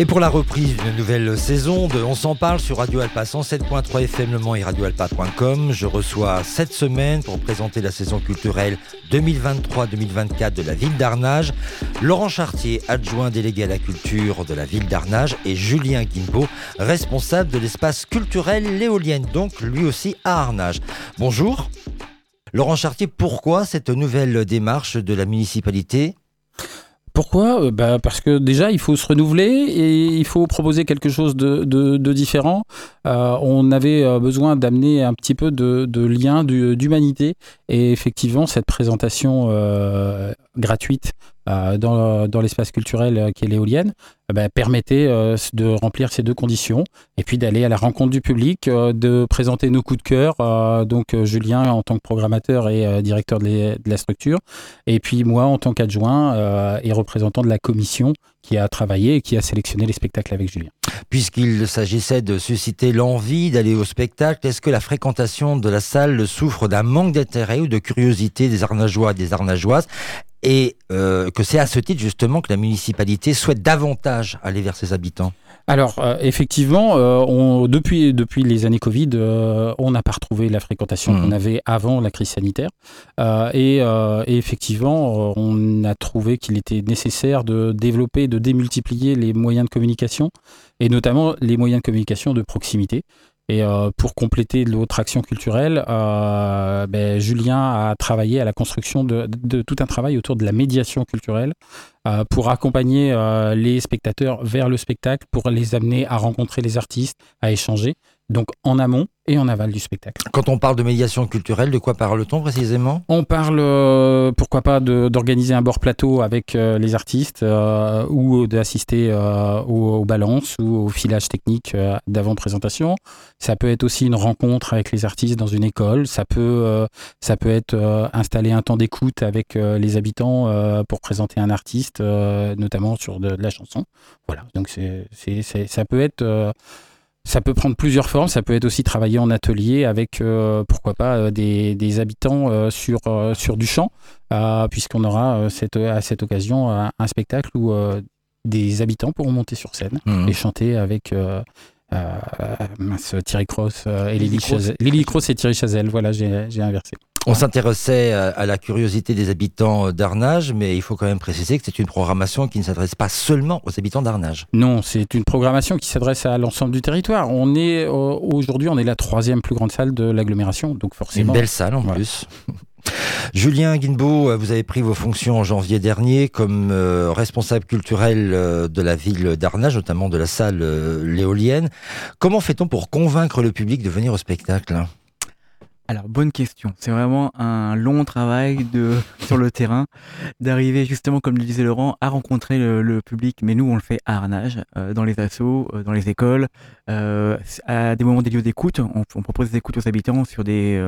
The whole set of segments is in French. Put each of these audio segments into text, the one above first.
Et pour la reprise d'une nouvelle saison de On s'en parle sur Radio Alpa 107.3 FM Le Mans et je reçois cette semaine pour présenter la saison culturelle 2023-2024 de la ville d'Arnage, Laurent Chartier, adjoint délégué à la culture de la ville d'Arnage et Julien Guimbaud, responsable de l'espace culturel Léolienne, donc lui aussi à Arnage. Bonjour. Laurent Chartier, pourquoi cette nouvelle démarche de la municipalité? Pourquoi? Euh, bah Parce que déjà, il faut se renouveler et il faut proposer quelque chose de, différent. Euh, on avait euh, besoin d'amener un petit peu de lien, d'humanité. Et effectivement, cette présentation gratuite dans, dans l'espace culturel qui est l'éolienne bah, permettait de remplir ces deux conditions et puis d'aller à la rencontre du public, de présenter nos coups de cœur. donc Julien en tant que programmateur et directeur de, de, la structure, et puis moi en tant qu'adjoint et représentant de la commission qui a travaillé et qui a sélectionné les spectacles avec Julien. Puisqu'il s'agissait de susciter l'envie d'aller au spectacle, est-ce que la fréquentation de la salle souffre d'un manque d'intérêt ou de curiosité des Arnageois et des Arnageoises? Et euh, que c'est à ce titre justement que la municipalité souhaite davantage aller vers ses habitants alors euh, effectivement, euh, on, depuis, depuis les années Covid, on n'a pas retrouvé la fréquentation mmh. qu'on avait avant la crise sanitaire. Et, et, effectivement, on a trouvé qu'il était nécessaire de développer, de démultiplier les moyens de communication, et notamment les moyens de communication de proximité. Et euh, pour compléter l'autre action culturelle, euh, ben, Julien a travaillé à la construction de, tout un travail autour de la médiation culturelle euh, pour accompagner les spectateurs vers le spectacle, pour les amener à rencontrer les artistes, à échanger donc en amont et en aval du spectacle. Quand on parle de médiation culturelle, de quoi parle-t-on précisément? On parle, euh, pourquoi pas, d'organiser un bord plateau avec euh, les artistes euh, ou d'assister aux, balances ou au filage technique d'avant-présentation. Ça peut être aussi une rencontre avec les artistes dans une école. Ça peut, ça peut être installer un temps d'écoute avec les habitants pour présenter un artiste, notamment sur de, de, la chanson. Voilà, donc c'est, ça peut être ça peut prendre plusieurs formes. Ça peut être aussi travailler en atelier avec, euh, pourquoi pas, euh, des, habitants euh, sur, sur du champ, puisqu'on aura cette, à cette occasion un, spectacle où des habitants pourront monter sur scène mmh. et chanter avec Thierry Cross et Lily, Lily Cross et Thierry Chazelle. Voilà, j'ai inversé. On s'intéressait à la curiosité des habitants d'Arnage, mais il faut quand même préciser que c'est une programmation qui ne s'adresse pas seulement aux habitants d'Arnage. Non, c'est une programmation qui s'adresse à l'ensemble du territoire. On est euh, aujourd'hui, on est la troisième plus grande salle de l'agglomération, donc forcément. Une belle salle en plus. Julien Guinbeau, vous avez pris vos fonctions en janvier dernier comme euh, responsable culturel euh, de la ville d'Arnage, notamment de la salle L'éolienne. Comment fait-on pour convaincre le public de venir au spectacle? Alors, bonne question. C'est vraiment un long travail de, sur le terrain, d'arriver justement, comme le disait Laurent, à rencontrer le, public. Mais nous, on le fait à Arnage, euh, dans les assos, euh, dans les écoles, euh, à des moments des lieux d'écoute. On, propose des écoutes aux habitants sur des,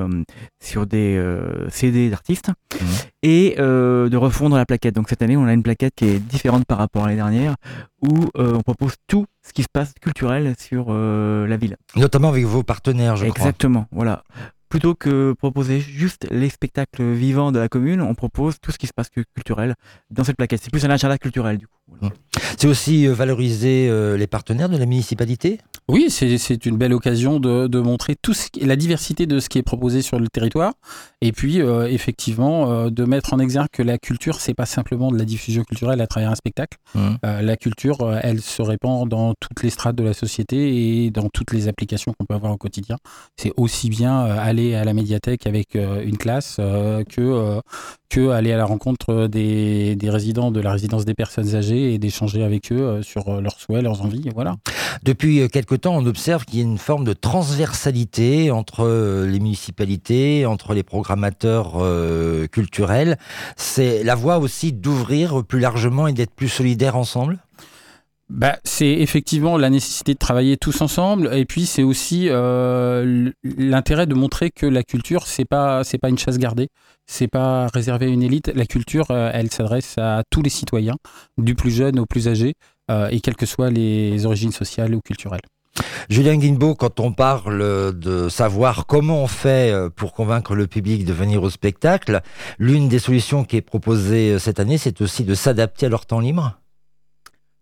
sur des CD d'artistes mmh. et de refondre la plaquette. Donc, cette année, on a une plaquette qui est différente par rapport à l'année dernière, où on propose tout ce qui se passe culturel sur la ville. Notamment avec vos partenaires, je crois. Exactement, voilà plutôt que proposer juste les spectacles vivants de la commune, on propose tout ce qui se passe culturel dans cette plaquette. C'est plus un agenda culturel du coup. Mmh. C'est aussi euh, valoriser euh, les partenaires de la municipalité? Oui, c'est une belle occasion de, montrer tout ce, la diversité de ce qui est proposé sur le territoire. Et puis, euh, effectivement, de mettre en exergue que la culture, c'est pas simplement de la diffusion culturelle à travers un spectacle. Mmh. la culture, elle se répand dans toutes les strates de la société et dans toutes les applications qu'on peut avoir au quotidien. C'est aussi bien aller à la médiathèque avec une classe que, que aller à la rencontre des, des résidents de la résidence des personnes âgées et d'échanger avec eux euh, sur euh, leurs souhaits, leurs envies. Voilà. Depuis euh, quelque temps, on observe qu'il y a une forme de transversalité entre les municipalités, entre les programmateurs culturels. C'est la voie aussi d'ouvrir plus largement et d'être plus solidaires ensemble? Bah, c'est effectivement la nécessité de travailler tous ensemble, et puis c'est aussi l'intérêt de montrer que la culture c'est pas c'est pas une chasse gardée, c'est pas réservé à une élite. La culture, euh, elle s'adresse à tous les citoyens, du plus jeune au plus âgé, euh, et quelles que soient les origines sociales ou culturelles. Julien Guinbeau, quand on parle de savoir comment on fait euh, pour convaincre le public de venir au spectacle, l'une des solutions qui est proposée euh, cette année, c'est aussi de s'adapter à leur temps libre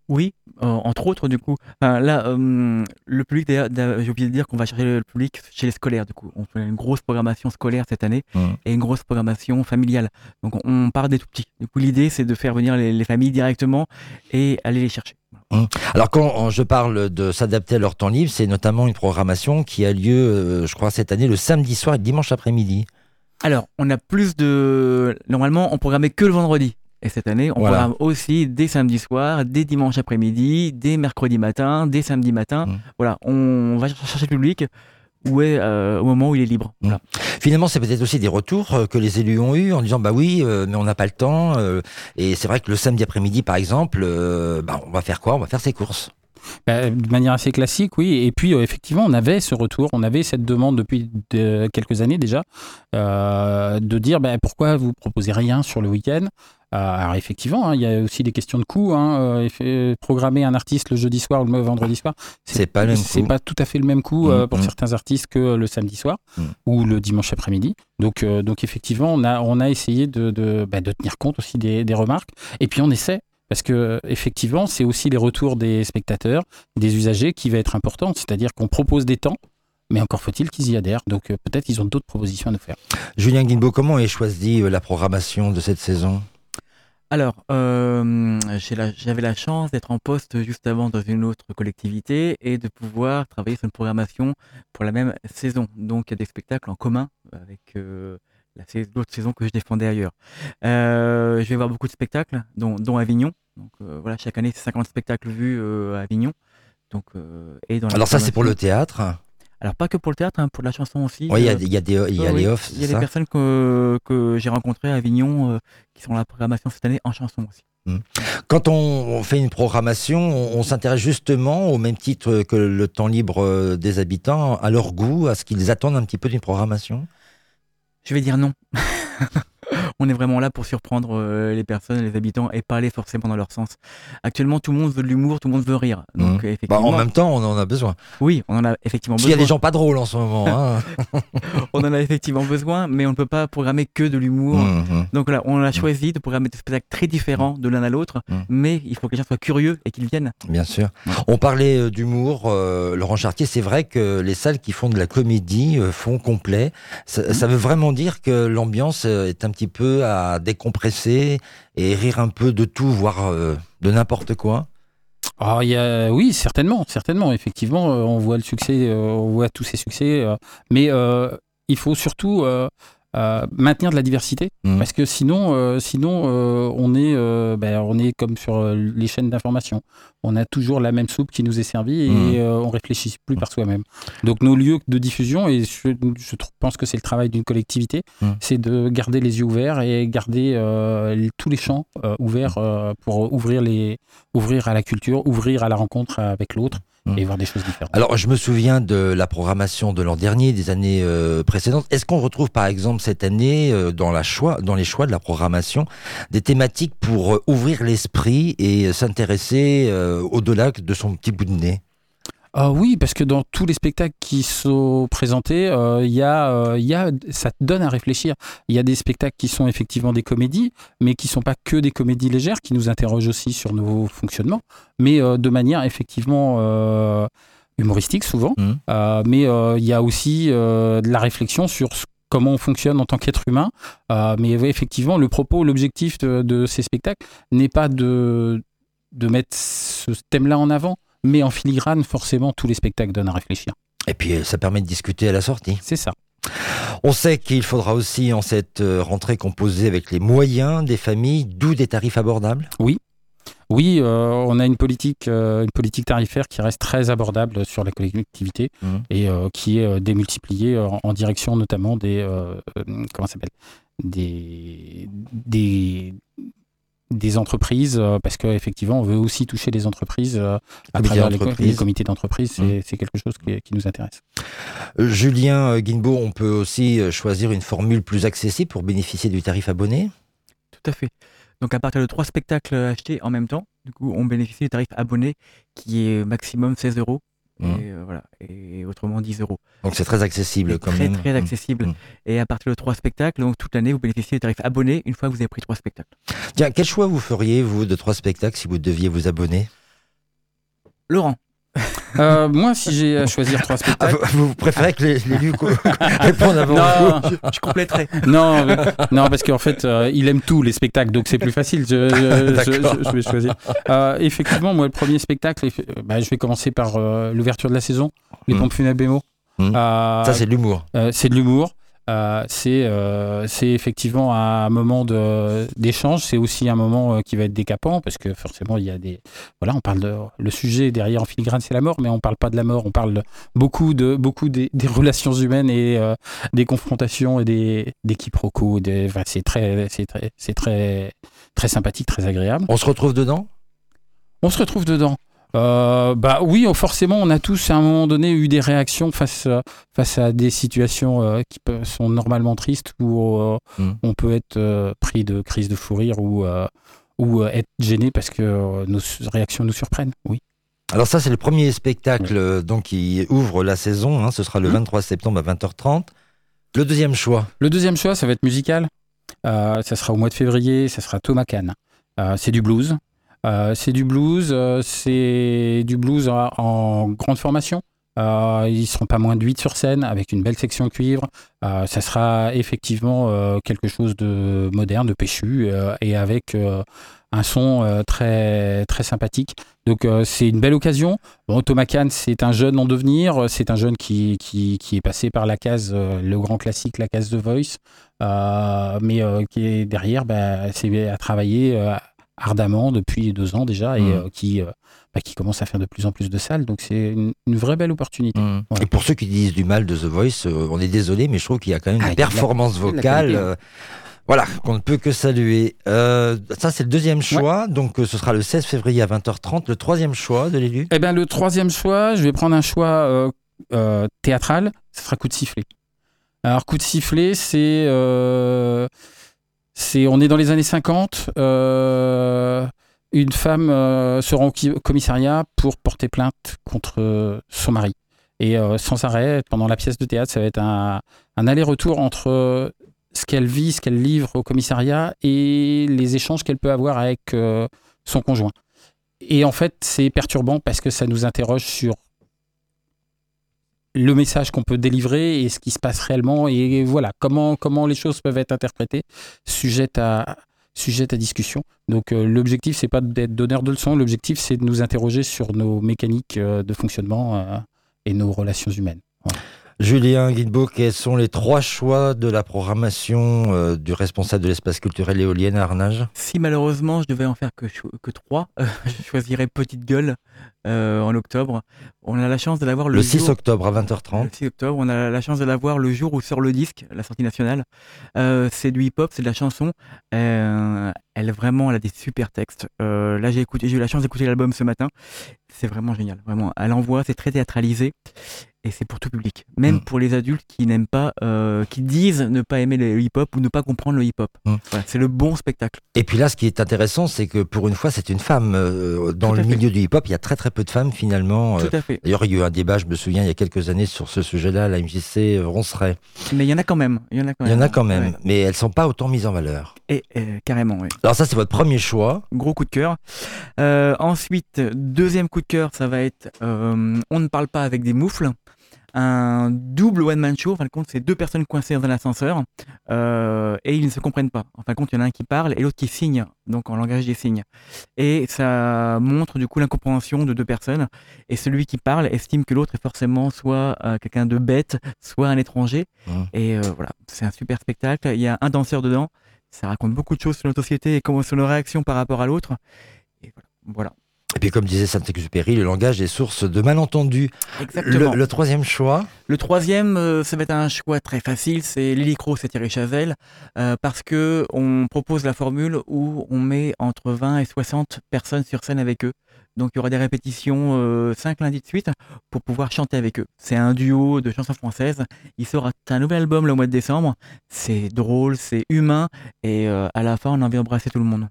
Oui, euh, entre autres, du coup. Enfin, là, euh, le public, d'ailleurs, d'ailleurs, j'ai oublié de dire qu'on va chercher le public chez les scolaires, du coup. On fait une grosse programmation scolaire cette année Mhm. et une grosse programmation familiale. Donc, on, on part des tout petits. Du coup, l'idée, c'est de faire venir les, les familles directement et aller les chercher. Alors quand je parle de s'adapter à leur temps libre, c'est notamment une programmation qui a lieu, euh, je crois, cette année le samedi soir et le dimanche après-midi. Alors, on a plus de. Normalement, on programmait que le vendredi. Et cette année, on Voilà. programme aussi des samedis soirs, des dimanches après-midi, des mercredis matins, des samedis matins. Mhm. Voilà, on va chercher le public où est, euh, au moment où il est libre. Mhm. Voilà. Finalement, c'est peut-être aussi des retours euh, que les élus ont eu en disant bah oui, euh, mais on n'a pas le temps. euh, et c'est vrai que le samedi après-midi, par exemple, euh, bah, on va faire quoi? On va faire ses courses. Bah, de manière assez classique, oui. Et puis, euh, effectivement, on avait ce retour, on avait cette demande depuis de- quelques années déjà, euh, de dire bah, pourquoi vous proposez rien sur le week-end? Euh, alors, effectivement, hein, il y a aussi des questions de coût. Hein, euh, euh, programmer un artiste le jeudi soir ou le vendredi soir, C'est pas le c'est pas tout à fait le même coût euh, Mm, pour mm. certains artistes que le samedi soir Mm. ou le dimanche après-midi. Donc, euh, donc effectivement, on a, on a essayé de, de, bah, de tenir compte aussi des, des remarques. Et puis on essaie. Parce que effectivement, c'est aussi les retours des spectateurs, des usagers qui va être important. C'est-à-dire qu'on propose des temps, mais encore faut-il qu'ils y adhèrent. Donc peut-être qu'ils ont d'autres propositions à nous faire. Julien Guinbeau, comment est choisie la programmation de cette saison? Alors, euh, j'ai la- j'avais la chance d'être en poste juste avant dans une autre collectivité et de pouvoir travailler sur une programmation pour la même saison. Donc, il y a des spectacles en commun avec euh, la sais- l'autre saison que je défendais ailleurs. Euh, je vais voir beaucoup de spectacles, dont, dont Avignon. Donc, euh, voilà, chaque année, c'est 50 spectacles vus euh, à Avignon. Donc, euh, et dans la Alors ça, c'est pour le théâtre. Alors, pas que pour le théâtre, hein, pour la chanson aussi. Oui, il y a, Euh, des- il y a des, il y a oui, les offs, Il y a des personnes que, que j'ai rencontrées à Avignon euh, qui sont dans la programmation cette année en chanson aussi. Quand on, fait une programmation, on, on s'intéresse justement, au même titre que le temps libre euh, des habitants, à leur goût, à ce qu'ils attendent un petit peu d'une programmation? Je vais dire non. On est vraiment là pour surprendre euh, les personnes, les habitants et pas aller forcément dans leur sens. Actuellement, tout le monde veut de l'humour, tout le monde veut rire. Donc, Mhm. Bah, en même temps, on en a besoin. oui, on en a effectivement Parce qu'il y a besoin. des gens pas drôles en ce moment. hein. On en a effectivement besoin, mais on ne peut pas programmer que de l'humour. Mhm. Donc voilà, on a choisi de programmer des spectacles très différents de l'un à l'autre, Mhm. mais il faut que les gens soient curieux et qu'ils viennent. Bien sûr. On parlait euh, d'humour, euh, Laurent Chartier. C'est vrai que les salles qui font de la comédie euh, font complet. Ça, ça veut vraiment dire que l'ambiance est un petit peu à décompresser et rire un peu de tout, voire euh, de n'importe quoi. Alors, il y a, oui, certainement, certainement. Effectivement, euh, on voit le succès, euh, on voit tous ces succès, mais il faut surtout euh, maintenir de la diversité, Mhm. parce que sinon, euh, sinon, euh, on est, ben, on est comme sur les chaînes d'information. On a toujours la même soupe qui nous est servie et euh, on réfléchit plus par soi-même. Donc, nos lieux de diffusion, et je, pense que c'est le travail d'une collectivité, Mhm. c'est de garder les yeux ouverts et garder les- tous les champs ouverts pour ouvrir les, ouvrir à la culture, ouvrir à la rencontre avec l'autre Et voir des choses différentes. Alors, je me souviens de la programmation de l'an dernier, des années euh, précédentes. Est-ce qu'on retrouve, par exemple, cette année, euh, dans, la choix, dans les choix de la programmation, des thématiques pour euh, ouvrir l'esprit et s'intéresser au-delà de son petit bout de nez? Ah oui, parce que dans tous les spectacles qui sont présentés, euh, il y a, euh, il y a, ça te donne à réfléchir. Il y a des spectacles qui sont effectivement des comédies, mais qui sont pas que des comédies légères, qui nous interrogent aussi sur nos fonctionnements, mais euh, de manière effectivement euh, humoristique souvent. Euh, mais euh, il y a aussi euh, de la réflexion sur ce- comment on fonctionne en tant qu'être humain. Euh, mais ouais, effectivement, le propos, l'objectif de, de ces spectacles n'est pas de, de mettre ce thème-là en avant, mais en filigrane, forcément, tous les spectacles donnent à réfléchir. Et puis, euh, ça permet de discuter à la sortie. C'est ça. On sait qu'il faudra aussi, en cette euh, rentrée, composer avec les moyens des familles, d'où des tarifs abordables. Oui, euh, on a une politique, euh, une politique tarifaire qui reste très abordable sur la collectivité Mhm. et euh, qui est démultipliée en, en direction notamment des comment ça s'appelle? Des des des entreprises euh, parce qu'effectivement on veut aussi toucher les entreprises euh, à travers les, comités d'entreprise. C'est c'est quelque chose qui, qui nous intéresse. Euh, Julien euh, Guinbeau, on peut aussi euh, choisir une formule plus accessible pour bénéficier du tarif abonné? Tout à fait. Donc à partir de trois spectacles achetés en même temps, du coup, on bénéficie du tarif abonné qui est maximum 16 euros Et, Mmh. euh, voilà. et autrement 10 euros. Donc c'est très accessible quand très même. très Mm. accessible. Mm. Et à partir de trois spectacles, donc toute l'année, vous bénéficiez des tarifs abonnés une fois que vous avez pris trois spectacles. Tiens, quel choix vous feriez, vous, de trois spectacles si vous deviez vous abonner? Laurent, Euh, moi, si j'ai à choisir trois Ah, spectacles. vous, vous préférez que les- l'élu co- réponde avant vous non, je compléterai. non, mais- non, parce qu'en fait, euh, il aime tous les spectacles, donc c'est plus facile. Je, je- je- je vais choisir. Euh, effectivement, moi, le premier spectacle, euh, bah, je vais commencer par euh, l'ouverture de la saison, les Mm. pompes funèbres Bémo. Mm. Euh, Ça, c'est de l'humour. euh, c'est de l'humour. Euh, c'est euh, c'est effectivement un moment d'échange. C'est aussi un moment euh, qui va être décapant parce que forcément il y a des voilà on parle de le sujet derrière en filigrane c'est la mort mais on parle pas de la mort on parle beaucoup de beaucoup des, des relations humaines et euh, des confrontations et des des quiproquos. Des, enfin, c'est très c'est très c'est très très sympathique très agréable. On se retrouve dedans? On se retrouve dedans. Euh, bah oui, oh, forcément, on a tous à un moment donné eu des réactions face, euh, face à des situations euh, qui sont normalement tristes où euh, Mm. on peut être pris de crise de fou rire ou, ou être gêné parce que nos réactions nous surprennent. Oui. Alors ça, c'est le premier spectacle donc qui ouvre la saison. hein. ce sera le Mhm. 23 septembre à 20h30. Le deuxième choix. Le deuxième choix, ça va être musical. Ça sera au mois de février, ça sera Thomas Kahn. C'est du blues. Euh, c'est du blues, euh, c'est du blues en, grande formation. Euh, ils seront pas moins de 8 sur scène avec une belle section cuivre. Ça sera effectivement quelque chose de moderne, de péchu et avec un son très très sympathique. Donc c'est une belle occasion. Bon, Thomas Kahn, c'est un jeune en devenir. C'est un jeune qui, qui, qui est passé par la case, le grand classique, la case The Voice, mais qui est derrière, bah, c'est à travailler ardemment depuis deux ans déjà et Mhm. euh, qui, euh, bah, qui commence à faire de plus en plus de salles. Donc c'est une, une vraie belle opportunité. Mm. Et pour ceux qui disent du mal de The Voice, euh, on est désolé, mais je trouve qu'il y a quand même Ah, une performance la vocale. euh, voilà, qu'on ne peut que saluer. Euh, ça, c'est le deuxième choix. Donc, euh, ce sera le 16 février à 20h30. Le troisième choix de l'élu. Eh bien, le troisième choix, je vais prendre un choix euh, euh, théâtral, ce sera coup de sifflet. Alors, coup de sifflet, c'est. On est dans les années 50. euh, une femme euh, se rend au commissariat pour porter plainte contre euh, son mari. Et sans arrêt, pendant la pièce de théâtre, ça va être un, aller-retour entre ce qu'elle vit, ce qu'elle livre au commissariat et les échanges qu'elle peut avoir avec son conjoint. Et en fait, c'est perturbant parce que ça nous interroge sur le message qu'on peut délivrer et ce qui se passe réellement et voilà comment comment les choses peuvent être interprétées sujettes à sujettes à discussion. Donc euh, l'objectif c'est pas d'être donneur de leçons, l'objectif c'est de nous interroger sur nos mécaniques euh, de fonctionnement euh, et nos relations humaines. Julien Guilbeault, quels sont les trois choix de la programmation euh, du responsable de l'espace culturel éolien à Arnage? Si malheureusement je devais en faire que, cho- que trois, euh, je choisirais Petite Gueule euh, en octobre. On a la chance de l'avoir le, Le 6 jour- octobre à 20h30. Le 6 octobre, on a la chance de l'avoir le jour où sort le disque, la sortie nationale. Euh, c'est du hip-hop, c'est de la chanson. Euh, elle vraiment, elle a des super textes. Euh, là, j'ai écouté, j'ai eu la chance d'écouter l'album ce matin. C'est vraiment génial, vraiment. Elle envoie, c'est très théâtralisé et c'est pour tout public. Même Mm. pour les adultes qui n'aiment pas, euh, qui disent ne pas aimer le hip-hop ou ne pas comprendre le hip-hop. Mm. Voilà, c'est le bon spectacle. Et puis là, ce qui est intéressant, c'est que pour une fois, c'est une femme. Euh, dans Tout le fait. milieu du hip-hop, il y a très très peu de femmes finalement. Euh, Tout à fait. D'ailleurs, il y a eu un débat, je me souviens, il y a quelques années sur ce sujet-là, la MJC euh, roncerait. Mais il y en a quand même. Il y en a quand Il même. y en a quand même, Ouais. mais elles sont pas autant mises en valeur. Et euh, carrément, oui. Alors ça, c'est votre premier choix. gros coup de cœur. Euh, ensuite, deuxième coup de cœur, ça va être euh, On ne parle pas avec des moufles. Un double one-man show. En fin de compte, c'est deux personnes coincées dans un ascenseur euh, et ils ne se comprennent pas. En fin de compte, il y en a un qui parle et l'autre qui signe, donc en langage des signes. Et ça montre du coup l'incompréhension de deux personnes. Et celui qui parle estime que l'autre est forcément soit euh, quelqu'un de bête, soit un étranger. Mhm. Et euh, voilà, c'est un super spectacle. Il y a un danseur dedans. Ça raconte beaucoup de choses sur notre société et comment sur nos réactions par rapport à l'autre. Et voilà. voilà. Et puis, comme disait Saint-Exupéry, le langage est source de malentendus. Exactement. Le, Le, le troisième choix, troisième, euh, ça va être un choix très facile, c'est Lily Cross et Thierry Chazelle, euh, parce que on propose la formule où on met entre 20 et 60 personnes sur scène avec eux. Donc il y aura des répétitions euh, 5 lundis de suite pour pouvoir chanter avec eux. C'est un duo de chansons françaises. Il sort un nouvel album le mois de décembre. C'est drôle, c'est humain et euh, à la fin on a envie d'embrasser tout le monde.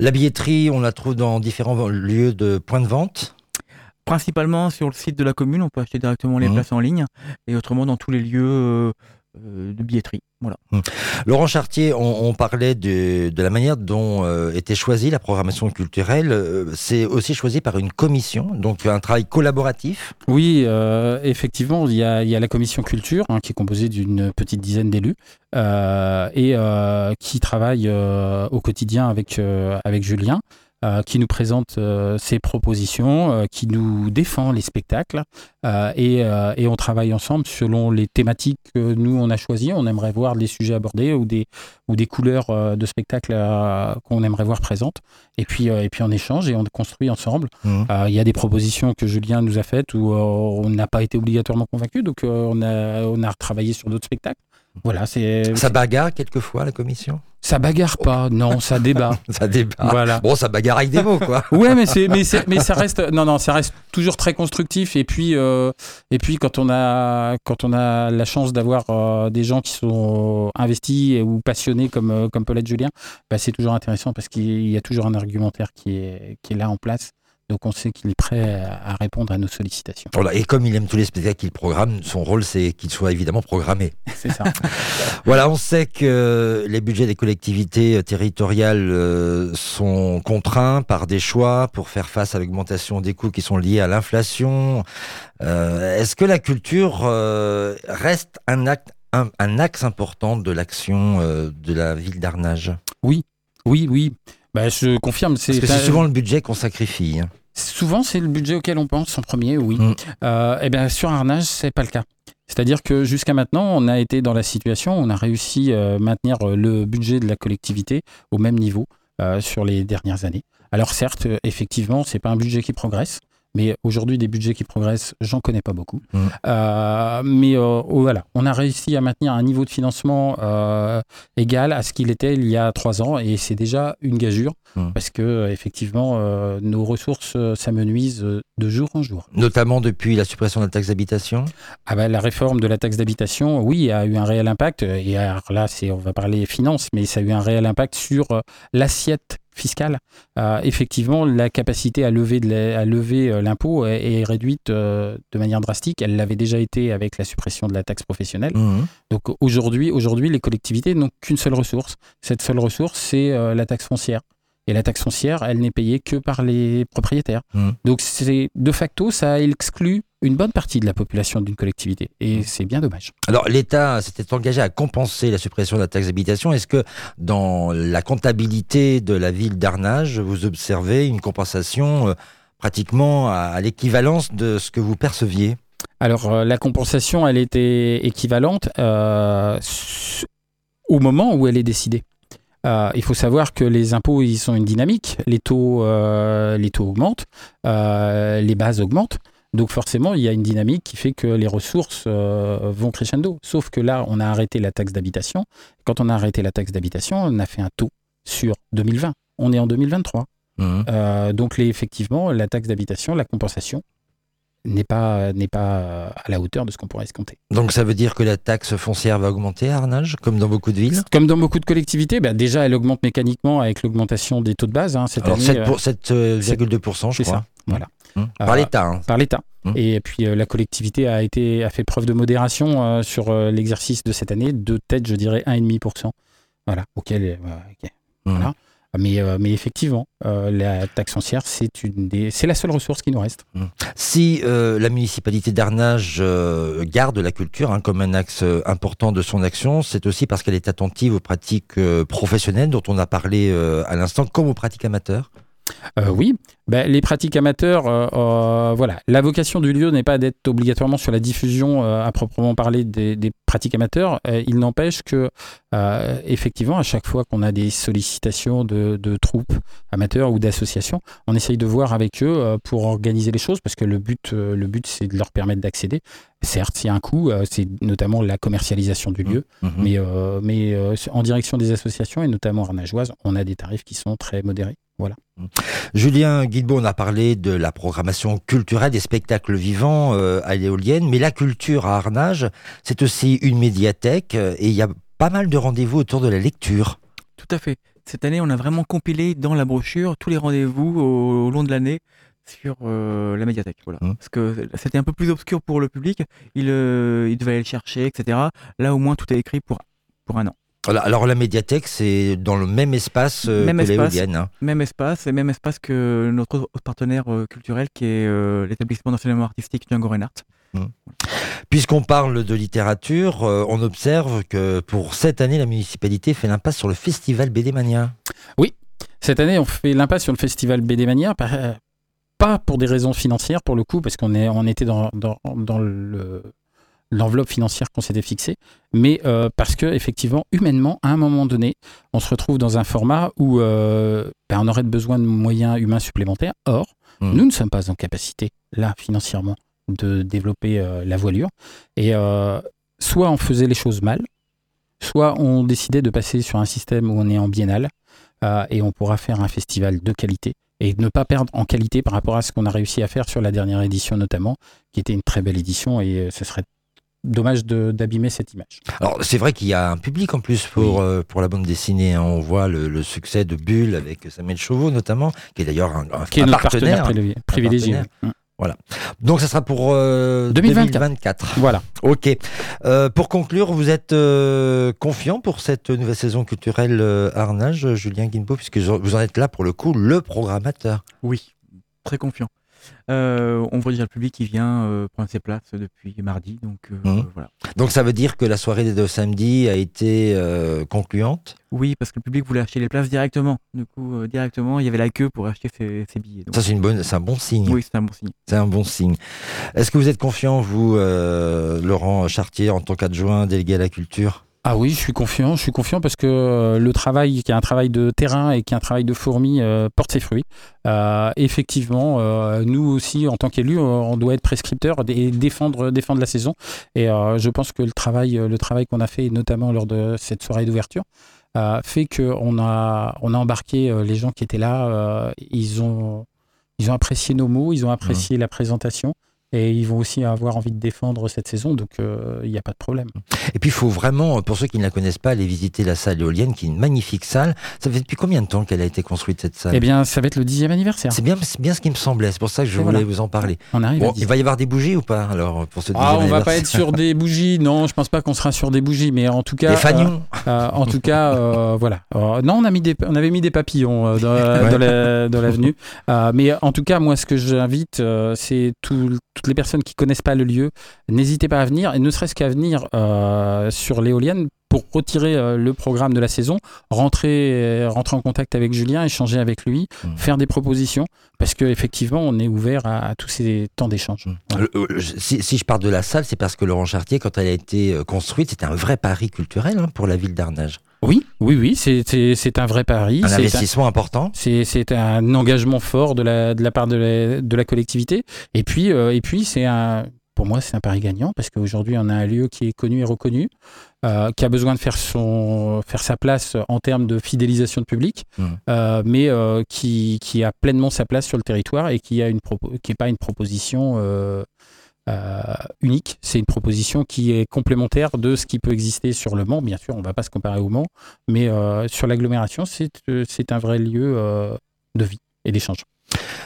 La billetterie, on la trouve dans différents lieux de points de vente. principalement sur le site de la commune, on peut acheter directement les Mhm. places en ligne, et autrement dans tous les lieux euh, de billetterie. Voilà. Laurent Chartier, on, on parlait de, de la manière dont euh, était choisie la programmation culturelle. Euh, C'est aussi choisi par une commission, donc un travail collaboratif. Oui, euh, effectivement, il y, a, il y a la commission culture hein, qui est composée d'une petite dizaine d'élus euh, et euh, qui travaille euh, au quotidien avec, euh, avec Julien, euh, qui nous présente euh, ses propositions, euh, qui nous défend les spectacles et, et on travaille ensemble selon les thématiques que nous on a choisies. On aimerait voir des sujets abordés ou des, ou des couleurs de spectacles qu'on aimerait voir présentes. Et puis, et puis on échange et on construit ensemble. Euh, Il y a des propositions que Julien nous a faites où on n'a pas été obligatoirement convaincu, donc on, a, on a retravaillé sur d'autres spectacles. Voilà, c'est Ça bagarre quelquefois la commission? Ça bagarre pas, non, ça débat. Ça débat. Voilà. Bon, ça bagarre avec des mots, quoi. Ouais, mais c'est mais ça reste non non ça reste toujours très constructif et puis euh, et puis quand on a quand on a la chance d'avoir euh, des gens qui sont investis et- ou passionnés comme euh, comme Paulette Julien, bah, c'est toujours intéressant parce qu'il y a toujours un argumentaire qui est qui est là en place. Donc on sait qu'il est prêt à répondre à nos sollicitations. Voilà. Et comme il aime tous les spectacles qu'il programme, son rôle, c'est qu'il soit évidemment programmé. C'est ça. Voilà, on sait que les budgets des collectivités euh, territoriales euh, sont contraints par des choix pour faire face à l'augmentation des coûts qui sont liés à l'inflation. Euh, Est-ce que la culture euh, reste un, acte, un, un axe important de l'action euh, de la ville d'Arnage? Oui, oui. Bah, je confirme. Parce que un- c'est souvent le budget qu'on sacrifie. hein. Souvent, c'est le budget auquel on pense en premier, oui. Mm. Euh, eh bien, sur Arnage, c'est pas le cas. C'est-à-dire que jusqu'à maintenant, on a été dans la situation, où on a réussi à maintenir euh, le budget de la collectivité au même niveau euh, sur les dernières années. Alors certes, euh, effectivement, c'est pas un budget qui progresse, mais aujourd'hui, des budgets qui progressent, j'en connais pas beaucoup. Mm. Euh, mais euh, voilà, on a réussi à maintenir un niveau de financement euh, égal à ce qu'il était il y a trois ans, et c'est déjà une gageure, Mm. parce que effectivement, nos ressources s'amenuisent de jour en jour. Notamment depuis la suppression de la taxe d'habitation? Ah ben, la réforme de la taxe d'habitation, oui, a eu un réel impact. Et alors là, c'est, on va parler finances, mais ça a eu un réel impact sur l'assiette fiscale. Euh, effectivement, la capacité à lever, de la- à lever euh, l'impôt est, est réduite euh, de manière drastique. Elle l'avait déjà été avec la suppression de la taxe professionnelle. Mhm. Donc aujourd'hui, aujourd'hui, les collectivités n'ont qu'une seule ressource. Cette seule ressource, c'est euh, la taxe foncière. Et la taxe foncière, elle n'est payée que par les propriétaires. Mhm. Donc c'est de facto, ça exclut une bonne partie de la population d'une collectivité. Et c'est bien dommage. Alors l'État s'était engagé à compenser la suppression de la taxe d'habitation. Est-ce que dans la comptabilité de la ville d'Arnage, vous observez une compensation euh, pratiquement à, à l'équivalence de ce que vous perceviez? Alors euh, la compensation, elle était équivalente euh, au moment où elle est décidée. Euh, il faut savoir que les impôts, ils sont une dynamique. Les taux, euh, les taux augmentent, euh, les bases augmentent. Donc forcément, il y a une dynamique qui fait que les ressources euh, vont crescendo. Sauf que là, on a arrêté la taxe d'habitation. Quand on a arrêté la taxe d'habitation, on a fait un taux sur 2020. On est en 2023. Mhm. Euh, donc les, effectivement, la taxe d'habitation, la compensation n'est pas, n'est pas euh, à la hauteur de ce qu'on pourrait escompter. Donc ça veut dire que la taxe foncière va augmenter à Arnage, comme dans beaucoup de villes? Comme dans beaucoup de collectivités, bah, déjà elle augmente mécaniquement avec l'augmentation des taux de base. hein, cette Alors année, 7 euh, pour- 7,2%, je crois. ça. Voilà. Mhm. Par Euh, l'État. hein. par l'État. Mhm. Et puis euh, la collectivité a, été, a fait preuve de modération euh, sur euh, l'exercice de cette année, de tête, je dirais 1,5%. Voilà, auquel, euh, voilà. Mais, euh, mais effectivement, euh, la taxe foncière, c'est une des- c'est la seule ressource qui nous reste. Si euh, la municipalité d'Arnage euh, garde la culture hein, comme un axe euh, important de son action, c'est aussi parce qu'elle est attentive aux pratiques euh, professionnelles dont on a parlé à l'instant, comme aux pratiques amateurs. Euh, oui, Ben, les pratiques amateurs, euh, euh, voilà. La vocation du lieu n'est pas d'être obligatoirement sur la diffusion à proprement parler des, des pratiques amateurs. Il n'empêche que, effectivement, à chaque fois qu'on a des sollicitations de, de troupes amateurs ou d'associations, on essaye de voir avec eux pour organiser les choses, parce que le but, le but, c'est de leur permettre d'accéder. Certes, il y a un coût, c'est notamment la commercialisation du lieu, mais, euh, mais en direction des associations et notamment arnageoises, on a des tarifs qui sont très modérés. Voilà. Julien Guilbault, on a parlé de la programmation culturelle, des spectacles vivants euh, à l'éolienne, mais la culture à Arnage, c'est aussi une médiathèque euh, et il y a pas mal de rendez-vous autour de la lecture. Tout à fait. Cette année, on a vraiment compilé dans la brochure tous les rendez-vous au, au long de l'année sur euh, la médiathèque. Voilà. Mmh. Parce que c'était un peu plus obscur pour le public. Il, euh, il devait aller le chercher, etc. Là, au moins, tout est écrit pour, pour un an. Voilà, alors la médiathèque, c'est dans le même espace euh, Même que l'éolienne. hein. Même espace, et même espace que notre autre partenaire euh, culturel qui est euh, l'établissement d'enseignement artistique Django Reinhardt. Puisqu'on parle de littérature, euh, on observe que pour cette année, la municipalité fait l'impasse sur le festival BD Mania. Cette année, on fait l'impasse sur le festival BD Mania, pas, pas pour des raisons financières pour le coup, parce qu'on est, on était dans, dans, dans le- l'enveloppe financière qu'on s'était fixée, mais euh, parce que effectivement, humainement, à un moment donné, on se retrouve dans un format où euh, ben, on aurait besoin de moyens humains supplémentaires. Or, Mhm. nous ne sommes pas en capacité, là, financièrement, de développer euh, la voilure. Et soit on faisait les choses mal, soit on décidait de passer sur un système où on est en biennale et on pourra faire un festival de qualité et ne pas perdre en qualité par rapport à ce qu'on a réussi à faire sur la dernière édition notamment, qui était une très belle édition et ce serait dommage de- d'abîmer cette image. Alors c'est vrai qu'il y a un public en plus pour, euh, pour la bande dessinée. hein. On voit le, le succès de Bulle avec Samuel Chauveau notamment, qui est d'ailleurs un, un- Qui est un notre partenaire, partenaire. privilégié- partenaire. Mm. Donc ça sera pour euh, 2024. 2024. Voilà. Ok. Euh, pour conclure, vous êtes euh, confiant pour cette nouvelle saison culturelle euh, Arnage, Julien Guinbeau, puisque vous en êtes là pour le coup le programmateur? Oui, très confiant. Euh, on voit déjà le public qui vient euh, prendre ses places depuis mardi, donc euh, voilà. Donc ça veut dire que la soirée de samedi a été concluante? Oui, parce que le public voulait acheter les places directement. Du coup, directement, il y avait la queue pour acheter ses, ses billets. Donc, Ça c'est une bonne, c'est un bon signe. oui, c'est un bon signe. C'est un bon signe. Est-ce que vous êtes confiant, vous, Laurent Chartier, en tant qu'adjoint délégué à la culture? Ah oui, je suis confiant. Je suis confiant parce que euh, le travail, qui est un travail de terrain et qui est un travail de fourmi, euh, porte ses fruits. Euh, effectivement, euh, nous aussi, en tant qu'élus, on doit être prescripteur et défendre, défendre la saison. Et je pense que le travail, le travail qu'on a fait, notamment lors de cette soirée d'ouverture, fait qu'on a, on a embarqué les gens qui étaient là. ils ont, ils ont apprécié nos mots, ils ont apprécié la présentation. Et ils vont aussi avoir envie de défendre cette saison, donc euh, il n'y a pas de problème. Et puis il faut vraiment, pour ceux qui ne la connaissent pas, aller visiter la salle éolienne, qui est une magnifique salle. Ça fait depuis combien de temps qu'elle a été construite, cette salle? Eh bien, ça va être le dixième anniversaire. C'est bien, c'est bien ce qui me semblait, c'est pour ça que je Et voulais voilà. vous en parler. On arrive Bon, 10. il va y avoir des bougies ou pas alors pour ce Ah, on va pas être sur des bougies. Non, je pense pas qu'on sera sur des bougies, mais en tout cas, Des fanions euh, euh, en tout cas, euh, voilà. Euh, non, on a mis des, on avait mis des papillons euh, dans, dans la- dans l'avenue. Euh, mais en tout cas, moi, ce que j'invite, euh, c'est tout- toutes les personnes qui connaissent pas le lieu, n'hésitez pas à venir, et ne serait-ce qu'à venir euh, sur l'éolienne pour retirer euh, le programme de la saison, rentrer, euh, rentrer en contact avec Julien, échanger avec lui, Mhm. faire des propositions, parce que effectivement, on est ouvert à, à tous ces temps d'échange. Je- si, si je parle de la salle, c'est parce que Laurent Chartier, quand elle a été construite, c'était un vrai pari culturel hein, pour la ville d'Arnage. Oui, oui, c'est- un vrai pari. Un c'est un- investissement important. C'est un engagement fort de la, de la part de la, de la collectivité. Et puis, euh, et puis c'est un, pour moi, c'est un pari gagnant parce qu'aujourd'hui, on a un lieu qui est connu et reconnu, euh, qui a besoin de faire, son, faire sa place en termes de fidélisation de public, Mhm. euh, mais qui, qui a pleinement sa place sur le territoire et qui n'est pas une proposition unique. C'est une proposition qui est complémentaire de ce qui peut exister sur le Mans. Bien sûr, on ne va pas se comparer au Mans, mais euh, sur l'agglomération, c'est euh, c'est un vrai lieu euh, de vie et d'échange.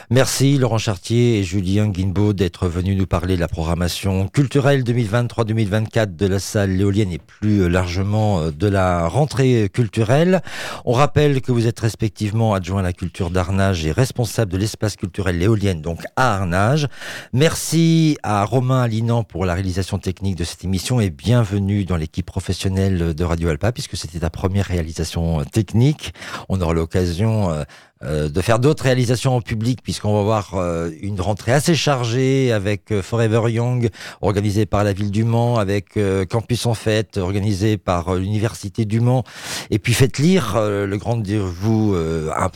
Merci Laurent Chartier et Julien Guinbeau d'être venus nous parler de la programmation culturelle 2023-2024 de la salle l'éolienne et plus euh, largement euh, de la rentrée culturelle. On rappelle que vous êtes respectivement adjoint à la culture d'Arnage et responsable de l'espace culturel l'éolienne, donc à Arnage. Merci à Romain Alinan pour la réalisation technique de cette émission et bienvenue dans l'équipe professionnelle de Radio Alpa puisque c'était ta première réalisation euh, technique. On aura l'occasion euh, de faire d'autres réalisations en public puisqu'on va voir euh, une rentrée assez chargée avec euh, Forever Young organisé par la ville du Mans, avec euh, Campus en fête organisé par euh, l'université du Mans et puis Faites lire le grand rendez-vous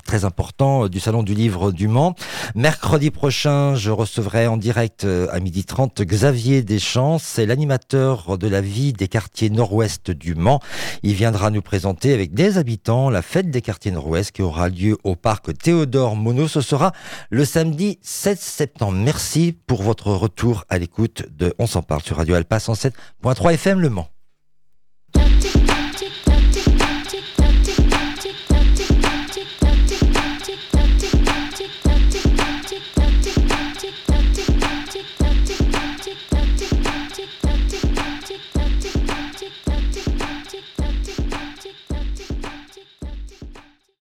très important du salon du livre du Mans. Mercredi prochain, je recevrai en direct à 12h30 Xavier Deschamps, c'est l'animateur de la vie des quartiers nord-ouest du Mans. Il viendra nous présenter avec des habitants la fête des quartiers nord-ouest qui aura lieu au parc Théodore Monod. Ce sera le samedi 7 septembre. Merci pour votre retour à l'écoute de On s'en parle sur Radio Alpa 107.3 FM Le Mans.